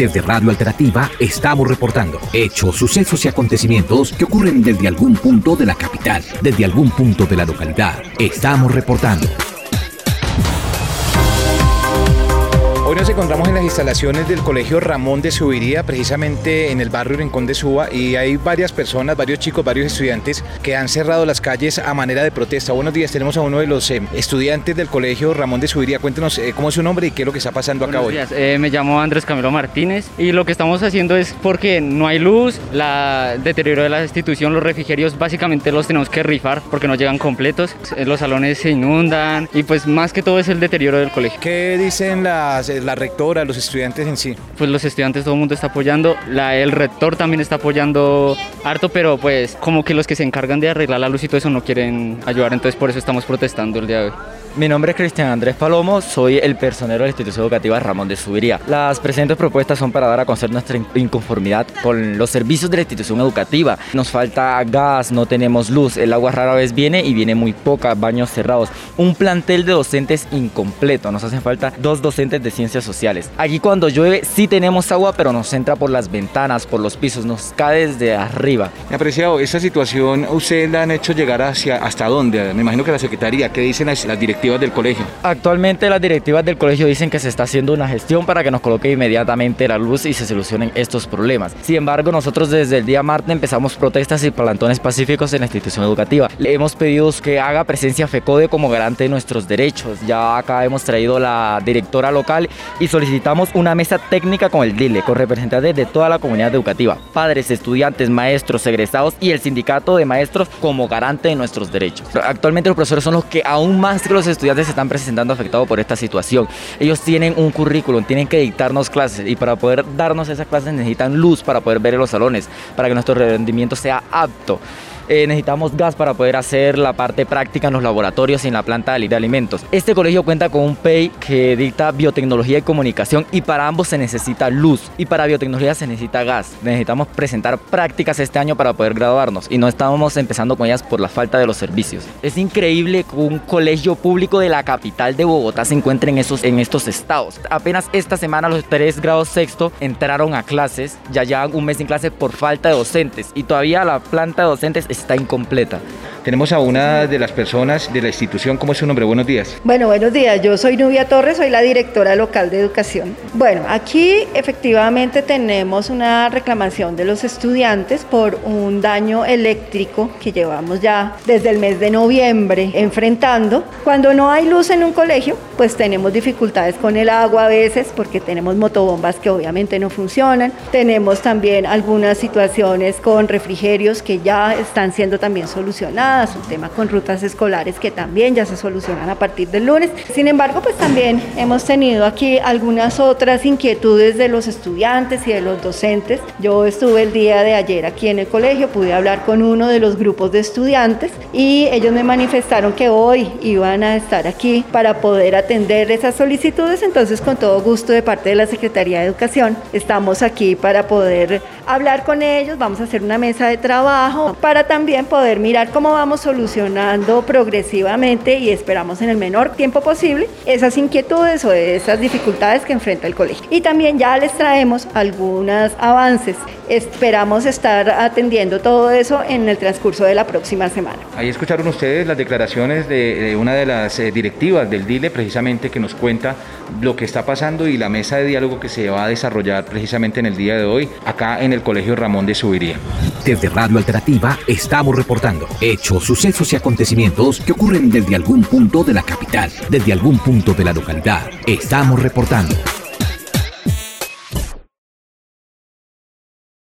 Desde Radio Alternativa estamos reportando hechos, sucesos y acontecimientos que ocurren desde algún punto de la capital, desde algún punto de la localidad. Estamos reportando. Nos encontramos en las instalaciones del Colegio Ramón de Subiría, precisamente en el barrio Rincón de Suba, y hay varias personas, varios chicos, varios estudiantes que han cerrado las calles a manera de protesta. Buenos días, tenemos a uno de los eh, estudiantes del Colegio Ramón de Subiría. Cuéntenos eh, cómo es su nombre y qué es lo que está pasando acá hoy. Días. Eh, me llamo Andrés Camilo Martínez y lo que estamos haciendo es porque no hay luz, la deterioro de la institución, los refrigerios básicamente los tenemos que rifar porque no llegan completos, los salones se inundan y pues más que todo es el deterioro del colegio. ¿Qué dicen las la rectora, los estudiantes en sí? Pues los estudiantes, todo el mundo está apoyando, la, el rector también está apoyando harto, pero pues como que los que se encargan de arreglar la luz y todo eso no quieren ayudar, entonces por eso estamos protestando el día de hoy. Mi nombre es Cristian Andrés Palomo, soy el personero de la institución educativa Ramón de Subiría. Las presentes propuestas son para dar a conocer nuestra inconformidad con los servicios de la institución educativa. Nos falta gas, no tenemos luz, el agua rara vez viene y viene muy poca, baños cerrados. Un plantel de docentes incompleto, nos hacen falta dos docentes de ciencias sociales. Aquí cuando llueve sí tenemos agua, pero nos entra por las ventanas, por los pisos, nos cae desde arriba. Me apreciado, esta situación usted la han hecho llegar hacia hasta dónde? Me imagino que la secretaría, ¿qué dicen las, las directivas? del colegio? Actualmente las directivas del colegio dicen que se está haciendo una gestión para que nos coloque inmediatamente la luz y se solucionen estos problemas. Sin embargo, nosotros desde el día martes empezamos protestas y plantones pacíficos en la institución educativa. Le hemos pedido que haga presencia FECODE como garante de nuestros derechos. Ya acá hemos traído la directora local y solicitamos una mesa técnica con el DILE, con representantes de toda la comunidad educativa, padres, estudiantes, maestros, egresados y el sindicato de maestros como garante de nuestros derechos. Actualmente los profesores son los que aún más que los estudiantes se están presentando afectados por esta situación. Ellos tienen un currículum, tienen que dictarnos clases y para poder darnos esas clases necesitan luz para poder ver en los salones, para que nuestro rendimiento sea apto. Eh, necesitamos gas para poder hacer la parte práctica en los laboratorios y en la planta de alimentos. Este colegio cuenta con un PEI que dicta biotecnología y comunicación y para ambos se necesita luz y para biotecnología se necesita gas. Necesitamos presentar prácticas este año para poder graduarnos y no estamos empezando con ellas por la falta de los servicios. Es increíble que un colegio público de la capital de Bogotá se encuentre en, esos, en estos estados. Apenas esta semana los tres grados sexto entraron a clases, ya llevan un mes sin clase por falta de docentes y todavía la planta de docentes está incompleta. Tenemos a una de las personas de la institución, ¿cómo es su nombre? Buenos días. Bueno, buenos días. Yo soy Nubia Torres, soy la directora local de educación. Bueno, aquí efectivamente tenemos una reclamación de los estudiantes por un daño eléctrico que llevamos ya desde el mes de noviembre enfrentando. Cuando no hay luz en un colegio, pues tenemos dificultades con el agua a veces porque tenemos motobombas que obviamente no funcionan. Tenemos también algunas situaciones con refrigerios que ya están siendo también solucionadas, un tema con rutas escolares que también ya se solucionan a partir del lunes. Sin embargo, pues también hemos tenido aquí algunas otras inquietudes de los estudiantes y de los docentes. Yo estuve el día de ayer aquí en el colegio, pude hablar con uno de los grupos de estudiantes y ellos me manifestaron que hoy iban a estar aquí para poder atender esas solicitudes, entonces con todo gusto de parte de la Secretaría de Educación estamos aquí para poder hablar con ellos, vamos a hacer una mesa de trabajo para también poder mirar cómo vamos solucionando progresivamente y esperamos en el menor tiempo posible esas inquietudes o esas dificultades que enfrenta el colegio. Y también ya les traemos algunos avances. Esperamos estar atendiendo todo eso en el transcurso de la próxima semana. Ahí escucharon ustedes las declaraciones de, una de las eh, directivas del DILE precisamente que nos cuenta lo que está pasando y la mesa de diálogo que se va a desarrollar precisamente en el día de hoy acá en el Colegio Ramón de Subiría. Desde Radio Alternativa estamos reportando hechos, sucesos y acontecimientos que ocurren desde algún punto de la capital, desde algún punto de la localidad. Estamos reportando.